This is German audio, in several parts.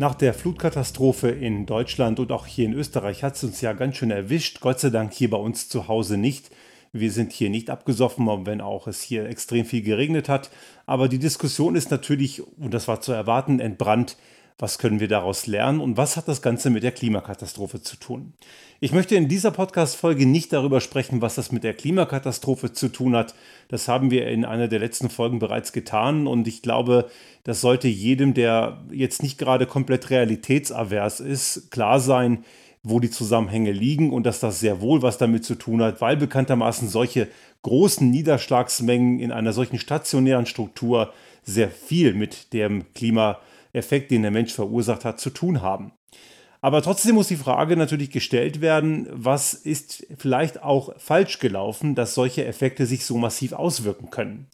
Nach der Flutkatastrophe in Deutschland und auch hier in Österreich hat es uns ja ganz schön erwischt. Gott sei Dank hier bei uns zu Hause nicht. Wir sind hier nicht abgesoffen, wenn auch es hier extrem viel geregnet hat. Aber die Diskussion ist natürlich, und das war zu erwarten, entbrannt. Was können wir daraus lernen und was hat das Ganze mit der Klimakatastrophe zu tun? Ich möchte in dieser Podcast-Folge nicht darüber sprechen, was das mit der Klimakatastrophe zu tun hat. Das haben wir in einer der letzten Folgen bereits getan und ich glaube, das sollte jedem, der jetzt nicht gerade komplett realitätsavers ist, klar sein, wo die Zusammenhänge liegen und dass das sehr wohl was damit zu tun hat, weil bekanntermaßen solche großen Niederschlagsmengen in einer solchen stationären Struktur sehr viel mit dem Klima Effekt, den der Mensch verursacht hat, zu tun haben. Aber trotzdem muss die Frage natürlich gestellt werden, was ist vielleicht auch falsch gelaufen, dass solche Effekte sich so massiv auswirken können.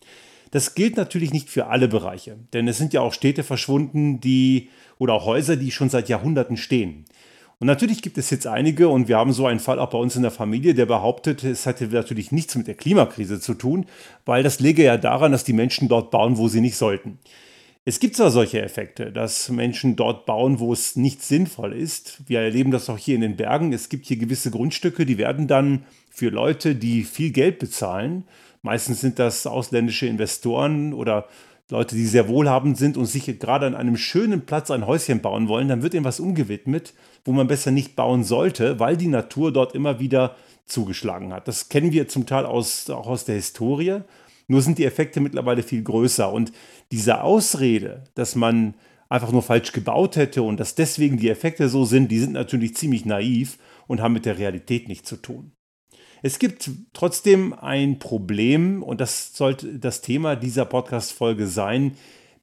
Das gilt natürlich nicht für alle Bereiche, denn es sind ja auch Städte verschwunden, die oder Häuser, die schon seit Jahrhunderten stehen. Und natürlich gibt es jetzt einige, und wir haben so einen Fall auch bei uns in der Familie, der behauptet, es hätte natürlich nichts mit der Klimakrise zu tun, weil das läge ja daran, dass die Menschen dort bauen, wo sie nicht sollten. Es gibt zwar solche Effekte, dass Menschen dort bauen, wo es nicht sinnvoll ist. Wir erleben das auch hier in den Bergen. Es gibt hier gewisse Grundstücke, die werden dann für Leute, die viel Geld bezahlen, meistens sind das ausländische Investoren oder Leute, die sehr wohlhabend sind und sich gerade an einem schönen Platz ein Häuschen bauen wollen, dann wird ihnen was umgewidmet, wo man besser nicht bauen sollte, weil die Natur dort immer wieder zugeschlagen hat. Das kennen wir zum Teil aus, auch aus der Historie. Nur sind die Effekte mittlerweile viel größer. Und diese Ausrede, dass man einfach nur falsch gebaut hätte und dass deswegen die Effekte so sind, die sind natürlich ziemlich naiv und haben mit der Realität nichts zu tun. Es gibt trotzdem ein Problem und das sollte das Thema dieser Podcast-Folge sein,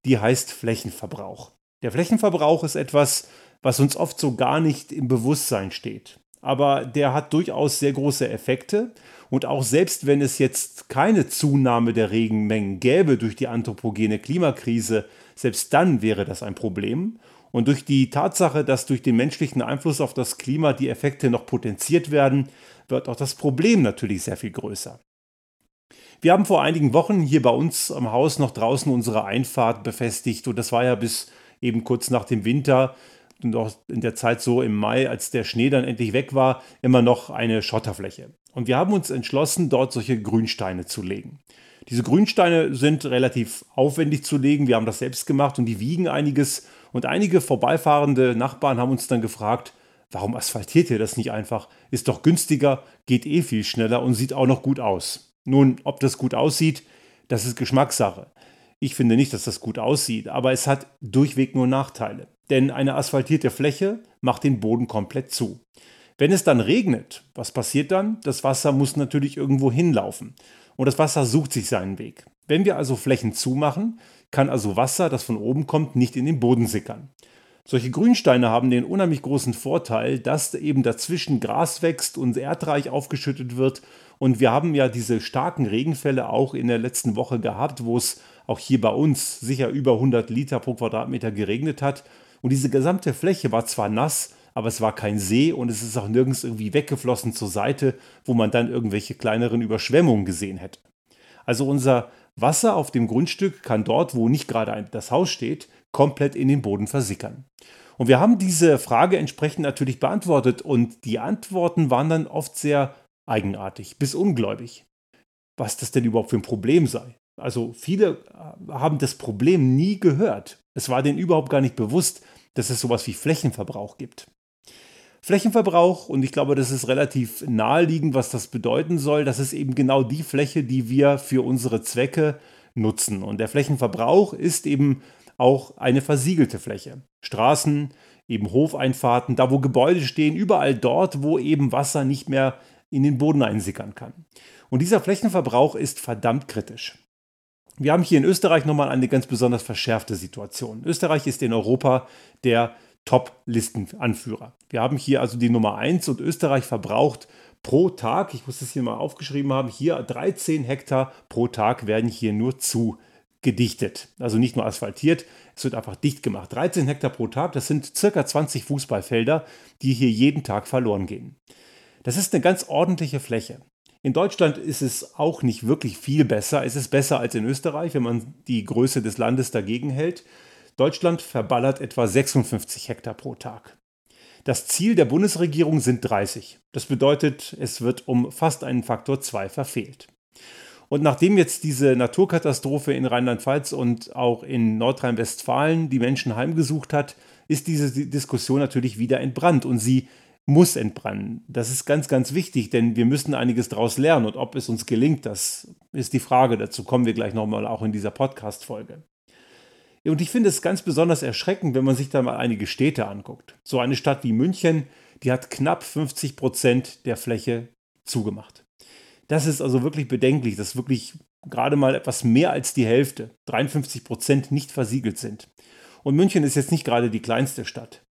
die heißt Flächenverbrauch. Der Flächenverbrauch ist etwas, was uns oft so gar nicht im Bewusstsein steht. Aber der hat durchaus sehr große Effekte und auch selbst wenn es jetzt keine Zunahme der Regenmengen gäbe durch die anthropogene Klimakrise, selbst dann wäre das ein Problem. Und durch die Tatsache, dass durch den menschlichen Einfluss auf das Klima die Effekte noch potenziert werden, wird auch das Problem natürlich sehr viel größer. Wir haben vor einigen Wochen hier bei uns am Haus noch draußen unsere Einfahrt befestigt und das war ja bis eben kurz nach dem Winter und auch in der Zeit so im Mai, als der Schnee dann endlich weg war, immer noch eine Schotterfläche. Und wir haben uns entschlossen, dort solche Grünsteine zu legen. Diese Grünsteine sind relativ aufwendig zu legen. Wir haben das selbst gemacht und die wiegen einiges. Und einige vorbeifahrende Nachbarn haben uns dann gefragt, warum asphaltiert ihr das nicht einfach? Ist doch günstiger, geht eh viel schneller und sieht auch noch gut aus. Nun, ob das gut aussieht, das ist Geschmackssache. Ich finde nicht, dass das gut aussieht, aber es hat durchweg nur Nachteile. Denn eine asphaltierte Fläche macht den Boden komplett zu. Wenn es dann regnet, was passiert dann? Das Wasser muss natürlich irgendwo hinlaufen. Und das Wasser sucht sich seinen Weg. Wenn wir also Flächen zumachen, kann also Wasser, das von oben kommt, nicht in den Boden sickern. Solche Grünsteine haben den unheimlich großen Vorteil, dass eben dazwischen Gras wächst und erdreich aufgeschüttet wird. Und wir haben ja diese starken Regenfälle auch in der letzten Woche gehabt, wo es auch hier bei uns sicher über 100 Liter pro Quadratmeter geregnet hat. Und diese gesamte Fläche war zwar nass, aber es war kein See und es ist auch nirgends irgendwie weggeflossen zur Seite, wo man dann irgendwelche kleineren Überschwemmungen gesehen hätte. Also unser Wasser auf dem Grundstück kann dort, wo nicht gerade das Haus steht, komplett in den Boden versickern. Und wir haben diese Frage entsprechend natürlich beantwortet und die Antworten waren dann oft sehr eigenartig bis ungläubig. Was das denn überhaupt für ein Problem sei. Also viele äh, haben das Problem nie gehört. Es war denen überhaupt gar nicht bewusst, dass es sowas wie Flächenverbrauch gibt. Flächenverbrauch, und ich glaube, das ist relativ naheliegend, was das bedeuten soll. Das ist eben genau die Fläche, die wir für unsere Zwecke nutzen. Und der Flächenverbrauch ist eben auch eine versiegelte Fläche. Straßen, eben Hofeinfahrten, da wo Gebäude stehen, überall dort, wo eben Wasser nicht mehr in den Boden einsickern kann. Und dieser Flächenverbrauch ist verdammt kritisch. Wir haben hier in Österreich nochmal eine ganz besonders verschärfte Situation. Österreich ist in Europa der Top-Listenanführer. Wir haben hier also die Nummer 1 und Österreich verbraucht pro Tag, ich muss das hier mal aufgeschrieben haben, hier 13 Hektar pro Tag werden hier nur zu gedichtet. Also nicht nur asphaltiert, es wird einfach dicht gemacht. 13 Hektar pro Tag, das sind circa 20 Fußballfelder, die hier jeden Tag verloren gehen. Das ist eine ganz ordentliche Fläche. In Deutschland ist es auch nicht wirklich viel besser. Es ist besser als in Österreich, wenn man die Größe des Landes dagegen hält. Deutschland verballert etwa 56 Hektar pro Tag. Das Ziel der Bundesregierung sind 30. Das bedeutet, es wird um fast einen Faktor 2 verfehlt. Und nachdem jetzt diese Naturkatastrophe in Rheinland-Pfalz und auch in Nordrhein-Westfalen die Menschen heimgesucht hat, ist diese Diskussion natürlich wieder entbrannt und sie muss entbrennen. Das ist ganz, ganz wichtig, denn wir müssen einiges daraus lernen und ob es uns gelingt, das ist die Frage. Dazu kommen wir gleich nochmal auch in dieser Podcast-Folge. Und ich finde es ganz besonders erschreckend, wenn man sich da mal einige Städte anguckt. So eine Stadt wie München, die hat knapp 50 Prozent der Fläche zugemacht. Das ist also wirklich bedenklich, dass wirklich gerade mal etwas mehr als die Hälfte, 53 Prozent, nicht versiegelt sind. Und München ist jetzt nicht gerade die kleinste Stadt.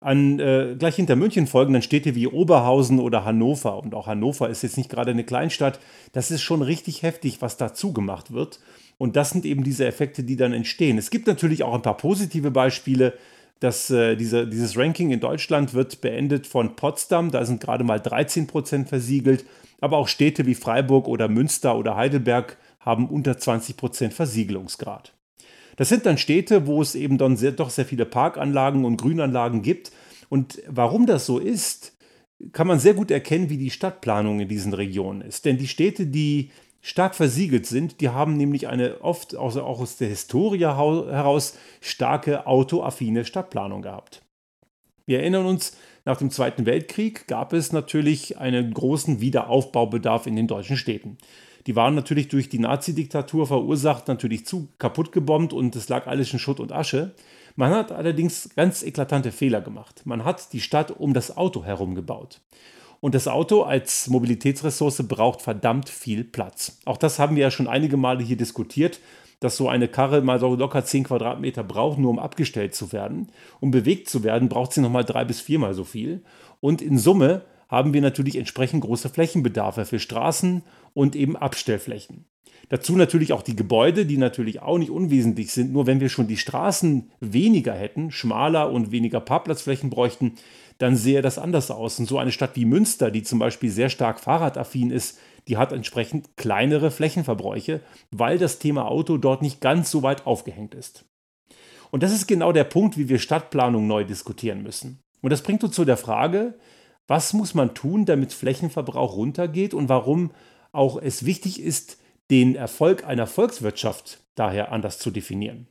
An, äh, gleich hinter München folgen dann Städte wie Oberhausen oder Hannover. Und auch Hannover ist jetzt nicht gerade eine Kleinstadt. Das ist schon richtig heftig, was da zugemacht wird. Und das sind eben diese Effekte, die dann entstehen. Es gibt natürlich auch ein paar positive Beispiele. Das, äh, diese, dieses Ranking in Deutschland wird beendet von Potsdam. Da sind gerade mal 13 Prozent versiegelt. Aber auch Städte wie Freiburg oder Münster oder Heidelberg haben unter 20 Prozent Versiegelungsgrad. Das sind dann Städte, wo es eben dann sehr, doch sehr viele Parkanlagen und Grünanlagen gibt. Und warum das so ist, kann man sehr gut erkennen, wie die Stadtplanung in diesen Regionen ist. Denn die Städte, die stark versiegelt sind, die haben nämlich eine oft auch aus der Historie heraus starke autoaffine Stadtplanung gehabt. Wir erinnern uns, nach dem Zweiten Weltkrieg gab es natürlich einen großen Wiederaufbaubedarf in den deutschen Städten. Die waren natürlich durch die Nazi-Diktatur verursacht, natürlich zu kaputt gebombt und es lag alles in Schutt und Asche. Man hat allerdings ganz eklatante Fehler gemacht. Man hat die Stadt um das Auto herum gebaut. Und das Auto als Mobilitätsressource braucht verdammt viel Platz. Auch das haben wir ja schon einige Male hier diskutiert dass so eine Karre mal so locker 10 Quadratmeter braucht, nur um abgestellt zu werden. Um bewegt zu werden, braucht sie nochmal drei bis viermal so viel. Und in Summe haben wir natürlich entsprechend große Flächenbedarfe für Straßen und eben Abstellflächen. Dazu natürlich auch die Gebäude, die natürlich auch nicht unwesentlich sind. Nur wenn wir schon die Straßen weniger hätten, schmaler und weniger Parkplatzflächen bräuchten, dann sähe das anders aus. Und so eine Stadt wie Münster, die zum Beispiel sehr stark fahrradaffin ist, die hat entsprechend kleinere Flächenverbräuche, weil das Thema Auto dort nicht ganz so weit aufgehängt ist. Und das ist genau der Punkt, wie wir Stadtplanung neu diskutieren müssen. Und das bringt uns zu der Frage, was muss man tun, damit Flächenverbrauch runtergeht und warum auch es wichtig ist, den Erfolg einer Volkswirtschaft daher anders zu definieren.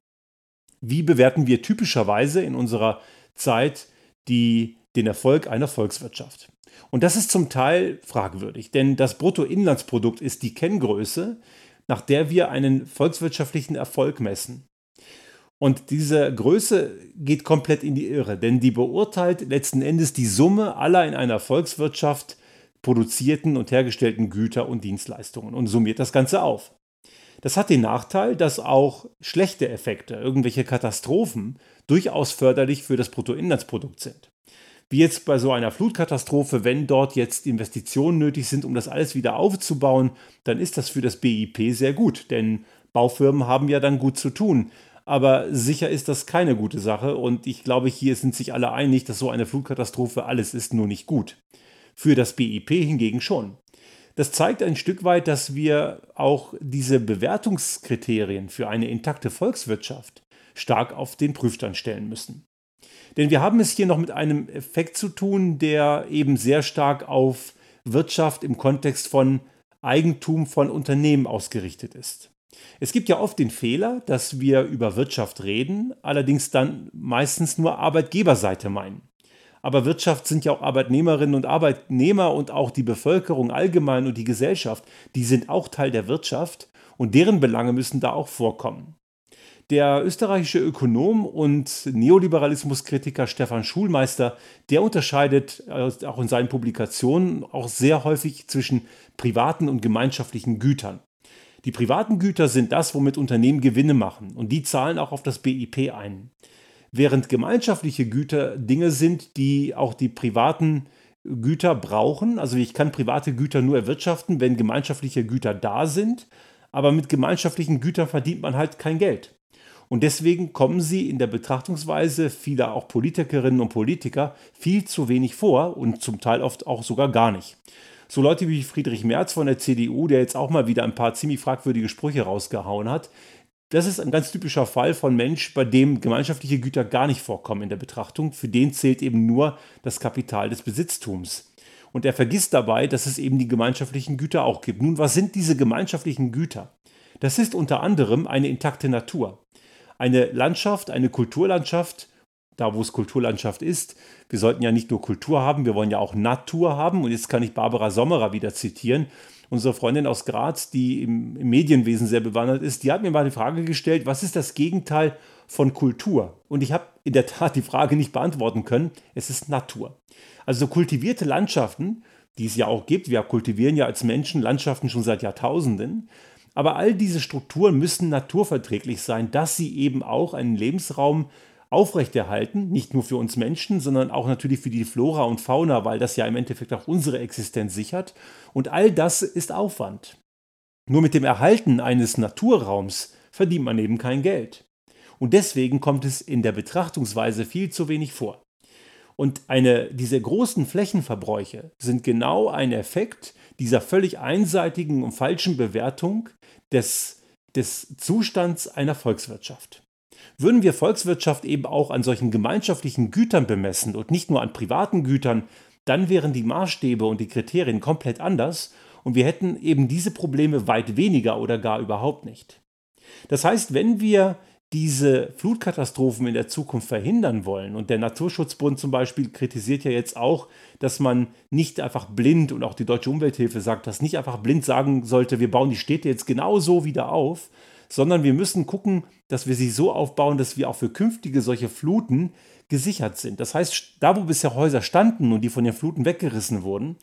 Wie bewerten wir typischerweise in unserer Zeit die, den Erfolg einer Volkswirtschaft? Und das ist zum Teil fragwürdig, denn das Bruttoinlandsprodukt ist die Kenngröße, nach der wir einen volkswirtschaftlichen Erfolg messen. Und diese Größe geht komplett in die Irre, denn die beurteilt letzten Endes die Summe aller in einer Volkswirtschaft produzierten und hergestellten Güter und Dienstleistungen und summiert das Ganze auf. Das hat den Nachteil, dass auch schlechte Effekte, irgendwelche Katastrophen, durchaus förderlich für das Bruttoinlandsprodukt sind wie jetzt bei so einer Flutkatastrophe, wenn dort jetzt Investitionen nötig sind, um das alles wieder aufzubauen, dann ist das für das BIP sehr gut, denn Baufirmen haben ja dann gut zu tun. Aber sicher ist das keine gute Sache und ich glaube, hier sind sich alle einig, dass so eine Flutkatastrophe alles ist nur nicht gut. Für das BIP hingegen schon. Das zeigt ein Stück weit, dass wir auch diese Bewertungskriterien für eine intakte Volkswirtschaft stark auf den Prüfstand stellen müssen. Denn wir haben es hier noch mit einem Effekt zu tun, der eben sehr stark auf Wirtschaft im Kontext von Eigentum von Unternehmen ausgerichtet ist. Es gibt ja oft den Fehler, dass wir über Wirtschaft reden, allerdings dann meistens nur Arbeitgeberseite meinen. Aber Wirtschaft sind ja auch Arbeitnehmerinnen und Arbeitnehmer und auch die Bevölkerung allgemein und die Gesellschaft, die sind auch Teil der Wirtschaft und deren Belange müssen da auch vorkommen. Der österreichische Ökonom und Neoliberalismuskritiker Stefan Schulmeister, der unterscheidet äh, auch in seinen Publikationen auch sehr häufig zwischen privaten und gemeinschaftlichen Gütern. Die privaten Güter sind das, womit Unternehmen Gewinne machen und die zahlen auch auf das BIP ein. Während gemeinschaftliche Güter Dinge sind, die auch die privaten Güter brauchen. Also ich kann private Güter nur erwirtschaften, wenn gemeinschaftliche Güter da sind. Aber mit gemeinschaftlichen Gütern verdient man halt kein Geld. Und deswegen kommen sie in der Betrachtungsweise vieler auch Politikerinnen und Politiker viel zu wenig vor und zum Teil oft auch sogar gar nicht. So Leute wie Friedrich Merz von der CDU, der jetzt auch mal wieder ein paar ziemlich fragwürdige Sprüche rausgehauen hat, das ist ein ganz typischer Fall von Mensch, bei dem gemeinschaftliche Güter gar nicht vorkommen in der Betrachtung. Für den zählt eben nur das Kapital des Besitztums. Und er vergisst dabei, dass es eben die gemeinschaftlichen Güter auch gibt. Nun, was sind diese gemeinschaftlichen Güter? Das ist unter anderem eine intakte Natur. Eine Landschaft, eine Kulturlandschaft, da wo es Kulturlandschaft ist. Wir sollten ja nicht nur Kultur haben, wir wollen ja auch Natur haben. Und jetzt kann ich Barbara Sommerer wieder zitieren unsere Freundin aus Graz, die im, im Medienwesen sehr bewandert ist, die hat mir mal die Frage gestellt, was ist das Gegenteil von Kultur? Und ich habe in der Tat die Frage nicht beantworten können. Es ist Natur. Also kultivierte Landschaften, die es ja auch gibt, wir kultivieren ja als Menschen Landschaften schon seit Jahrtausenden, aber all diese Strukturen müssen naturverträglich sein, dass sie eben auch einen Lebensraum aufrechterhalten, nicht nur für uns Menschen, sondern auch natürlich für die Flora und Fauna, weil das ja im Endeffekt auch unsere Existenz sichert. Und all das ist Aufwand. Nur mit dem Erhalten eines Naturraums verdient man eben kein Geld. Und deswegen kommt es in der Betrachtungsweise viel zu wenig vor. Und eine, diese großen Flächenverbräuche sind genau ein Effekt dieser völlig einseitigen und falschen Bewertung des, des Zustands einer Volkswirtschaft. Würden wir Volkswirtschaft eben auch an solchen gemeinschaftlichen Gütern bemessen und nicht nur an privaten Gütern, dann wären die Maßstäbe und die Kriterien komplett anders und wir hätten eben diese Probleme weit weniger oder gar überhaupt nicht. Das heißt, wenn wir diese Flutkatastrophen in der Zukunft verhindern wollen. Und der Naturschutzbund zum Beispiel kritisiert ja jetzt auch, dass man nicht einfach blind und auch die Deutsche Umwelthilfe sagt, dass nicht einfach blind sagen sollte, wir bauen die Städte jetzt genau so wieder auf, sondern wir müssen gucken, dass wir sie so aufbauen, dass wir auch für künftige solche Fluten gesichert sind. Das heißt, da wo bisher Häuser standen und die von den Fluten weggerissen wurden,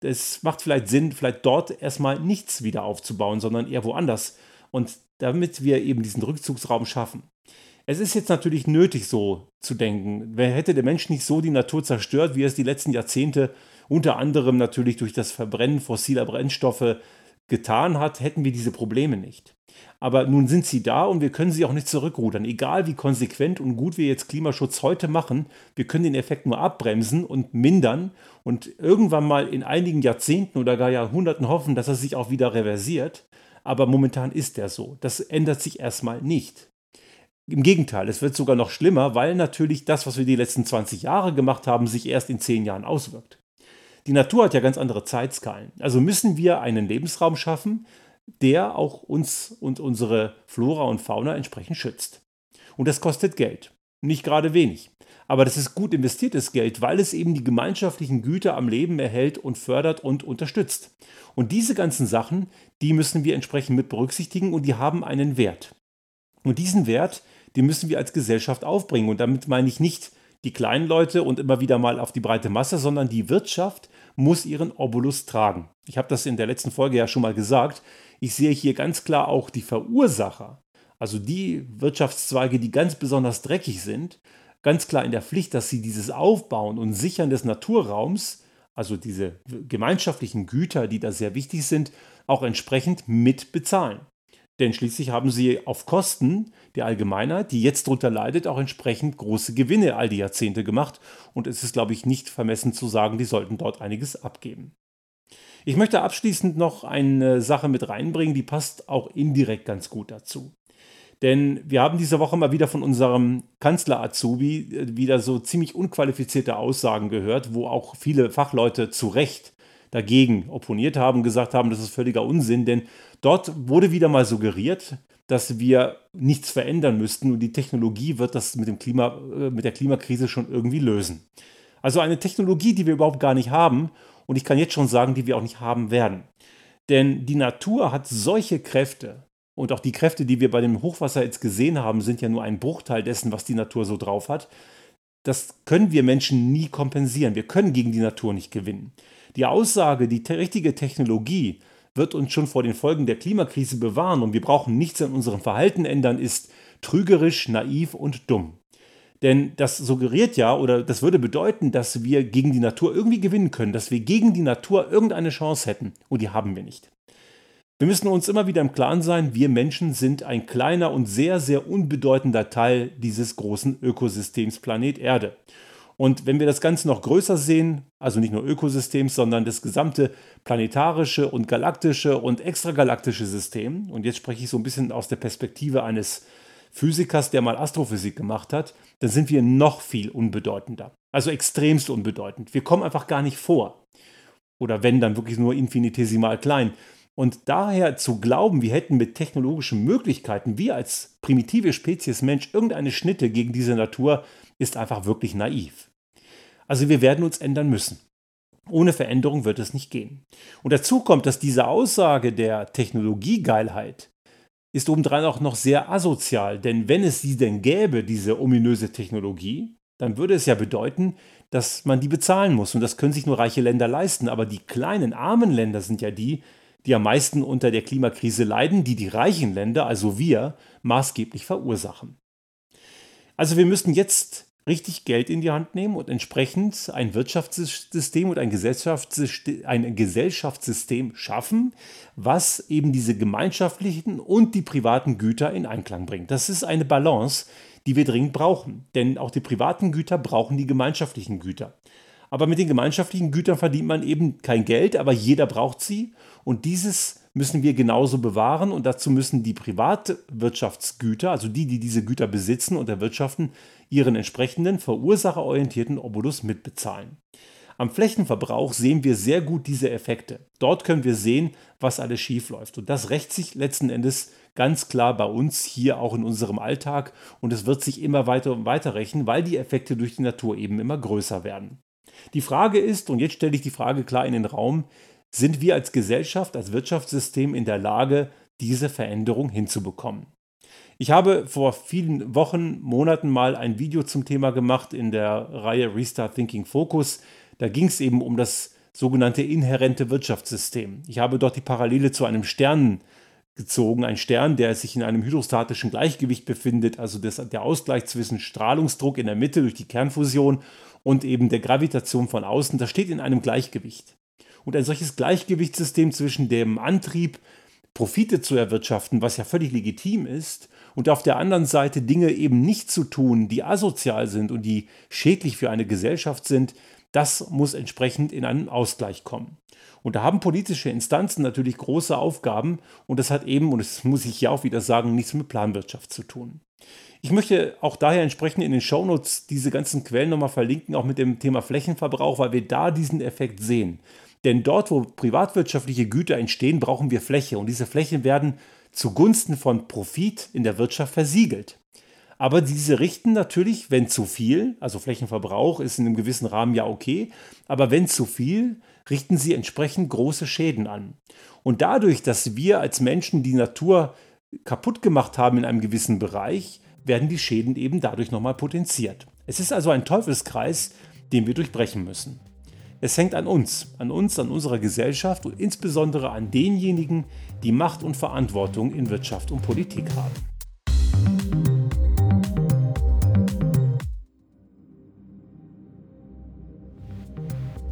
es macht vielleicht Sinn, vielleicht dort erstmal nichts wieder aufzubauen, sondern eher woanders. Und damit wir eben diesen Rückzugsraum schaffen. Es ist jetzt natürlich nötig, so zu denken. Wer hätte der Mensch nicht so die Natur zerstört, wie er es die letzten Jahrzehnte unter anderem natürlich durch das Verbrennen fossiler Brennstoffe getan hat, hätten wir diese Probleme nicht. Aber nun sind sie da und wir können sie auch nicht zurückrudern. Egal wie konsequent und gut wir jetzt Klimaschutz heute machen, wir können den Effekt nur abbremsen und mindern und irgendwann mal in einigen Jahrzehnten oder gar Jahrhunderten hoffen, dass er sich auch wieder reversiert. Aber momentan ist er so. Das ändert sich erstmal nicht. Im Gegenteil, es wird sogar noch schlimmer, weil natürlich das, was wir die letzten 20 Jahre gemacht haben, sich erst in 10 Jahren auswirkt. Die Natur hat ja ganz andere Zeitskalen. Also müssen wir einen Lebensraum schaffen, der auch uns und unsere Flora und Fauna entsprechend schützt. Und das kostet Geld. Nicht gerade wenig. Aber das ist gut investiertes Geld, weil es eben die gemeinschaftlichen Güter am Leben erhält und fördert und unterstützt. Und diese ganzen Sachen, die müssen wir entsprechend mit berücksichtigen und die haben einen Wert. Und diesen Wert, den müssen wir als Gesellschaft aufbringen. Und damit meine ich nicht die kleinen Leute und immer wieder mal auf die breite Masse, sondern die Wirtschaft muss ihren Obolus tragen. Ich habe das in der letzten Folge ja schon mal gesagt. Ich sehe hier ganz klar auch die Verursacher, also die Wirtschaftszweige, die ganz besonders dreckig sind, ganz klar in der Pflicht, dass sie dieses Aufbauen und Sichern des Naturraums, also diese gemeinschaftlichen Güter, die da sehr wichtig sind, auch entsprechend mit bezahlen. Denn schließlich haben sie auf Kosten der Allgemeinheit, die jetzt darunter leidet, auch entsprechend große Gewinne all die Jahrzehnte gemacht. Und es ist, glaube ich, nicht vermessen zu sagen, die sollten dort einiges abgeben. Ich möchte abschließend noch eine Sache mit reinbringen, die passt auch indirekt ganz gut dazu. Denn wir haben diese Woche mal wieder von unserem Kanzler Azubi äh, wieder so ziemlich unqualifizierte Aussagen gehört, wo auch viele Fachleute zu Recht dagegen opponiert haben, gesagt haben, das ist völliger Unsinn, denn dort wurde wieder mal suggeriert, dass wir nichts verändern müssten und die Technologie wird das mit, dem Klima, äh, mit der Klimakrise schon irgendwie lösen. Also eine Technologie, die wir überhaupt gar nicht haben und ich kann jetzt schon sagen, die wir auch nicht haben werden. Denn die Natur hat solche Kräfte und auch die Kräfte, die wir bei dem Hochwasser jetzt gesehen haben, sind ja nur ein Bruchteil dessen, was die Natur so drauf hat. Das können wir Menschen nie kompensieren. Wir können gegen die Natur nicht gewinnen. Die Aussage, die richtige Technologie wird uns schon vor den Folgen der Klimakrise bewahren und wir brauchen nichts an unserem Verhalten ändern, ist trügerisch, naiv und dumm. Denn das suggeriert ja oder das würde bedeuten, dass wir gegen die Natur irgendwie gewinnen können, dass wir gegen die Natur irgendeine Chance hätten und die haben wir nicht. Wir müssen uns immer wieder im Klaren sein, wir Menschen sind ein kleiner und sehr, sehr unbedeutender Teil dieses großen Ökosystems Planet Erde. Und wenn wir das Ganze noch größer sehen, also nicht nur Ökosystems, sondern das gesamte planetarische und galaktische und extragalaktische System, und jetzt spreche ich so ein bisschen aus der Perspektive eines Physikers, der mal Astrophysik gemacht hat, dann sind wir noch viel unbedeutender. Also extremst unbedeutend. Wir kommen einfach gar nicht vor. Oder wenn, dann wirklich nur infinitesimal klein. Und daher zu glauben, wir hätten mit technologischen Möglichkeiten, wir als primitive Spezies Mensch, irgendeine Schnitte gegen diese Natur, ist einfach wirklich naiv. Also wir werden uns ändern müssen. Ohne Veränderung wird es nicht gehen. Und dazu kommt, dass diese Aussage der Technologiegeilheit ist obendrein auch noch sehr asozial, denn wenn es sie denn gäbe, diese ominöse Technologie, dann würde es ja bedeuten, dass man die bezahlen muss und das können sich nur reiche Länder leisten, aber die kleinen armen Länder sind ja die, die am meisten unter der Klimakrise leiden, die die reichen Länder, also wir, maßgeblich verursachen. Also wir müssen jetzt richtig Geld in die Hand nehmen und entsprechend ein Wirtschaftssystem und ein Gesellschaftssystem, ein Gesellschaftssystem schaffen, was eben diese gemeinschaftlichen und die privaten Güter in Einklang bringt. Das ist eine Balance, die wir dringend brauchen. Denn auch die privaten Güter brauchen die gemeinschaftlichen Güter. Aber mit den gemeinschaftlichen Gütern verdient man eben kein Geld, aber jeder braucht sie. Und dieses müssen wir genauso bewahren. Und dazu müssen die Privatwirtschaftsgüter, also die, die diese Güter besitzen und erwirtschaften, ihren entsprechenden verursacherorientierten Obolus mitbezahlen. Am Flächenverbrauch sehen wir sehr gut diese Effekte. Dort können wir sehen, was alles schiefläuft. Und das rächt sich letzten Endes ganz klar bei uns hier auch in unserem Alltag. Und es wird sich immer weiter und weiter rächen, weil die Effekte durch die Natur eben immer größer werden. Die Frage ist, und jetzt stelle ich die Frage klar in den Raum, sind wir als Gesellschaft, als Wirtschaftssystem in der Lage, diese Veränderung hinzubekommen? Ich habe vor vielen Wochen, Monaten mal ein Video zum Thema gemacht in der Reihe Restart Thinking Focus. Da ging es eben um das sogenannte inhärente Wirtschaftssystem. Ich habe dort die Parallele zu einem Stern gezogen, ein Stern, der sich in einem hydrostatischen Gleichgewicht befindet, also das, der Ausgleich zwischen Strahlungsdruck in der Mitte durch die Kernfusion und eben der Gravitation von außen, das steht in einem Gleichgewicht. Und ein solches Gleichgewichtssystem zwischen dem Antrieb, Profite zu erwirtschaften, was ja völlig legitim ist, und auf der anderen Seite Dinge eben nicht zu tun, die asozial sind und die schädlich für eine Gesellschaft sind, das muss entsprechend in einen Ausgleich kommen. Und da haben politische Instanzen natürlich große Aufgaben und das hat eben, und das muss ich ja auch wieder sagen, nichts mit Planwirtschaft zu tun. Ich möchte auch daher entsprechend in den Shownotes diese ganzen Quellen nochmal verlinken, auch mit dem Thema Flächenverbrauch, weil wir da diesen Effekt sehen. Denn dort, wo privatwirtschaftliche Güter entstehen, brauchen wir Fläche und diese Flächen werden zugunsten von Profit in der Wirtschaft versiegelt. Aber diese richten natürlich, wenn zu viel, also Flächenverbrauch ist in einem gewissen Rahmen ja okay, aber wenn zu viel, richten sie entsprechend große Schäden an. Und dadurch, dass wir als Menschen die Natur kaputt gemacht haben in einem gewissen Bereich, werden die Schäden eben dadurch nochmal potenziert. Es ist also ein Teufelskreis, den wir durchbrechen müssen. Es hängt an uns, an uns, an unserer Gesellschaft und insbesondere an denjenigen, die Macht und Verantwortung in Wirtschaft und Politik haben.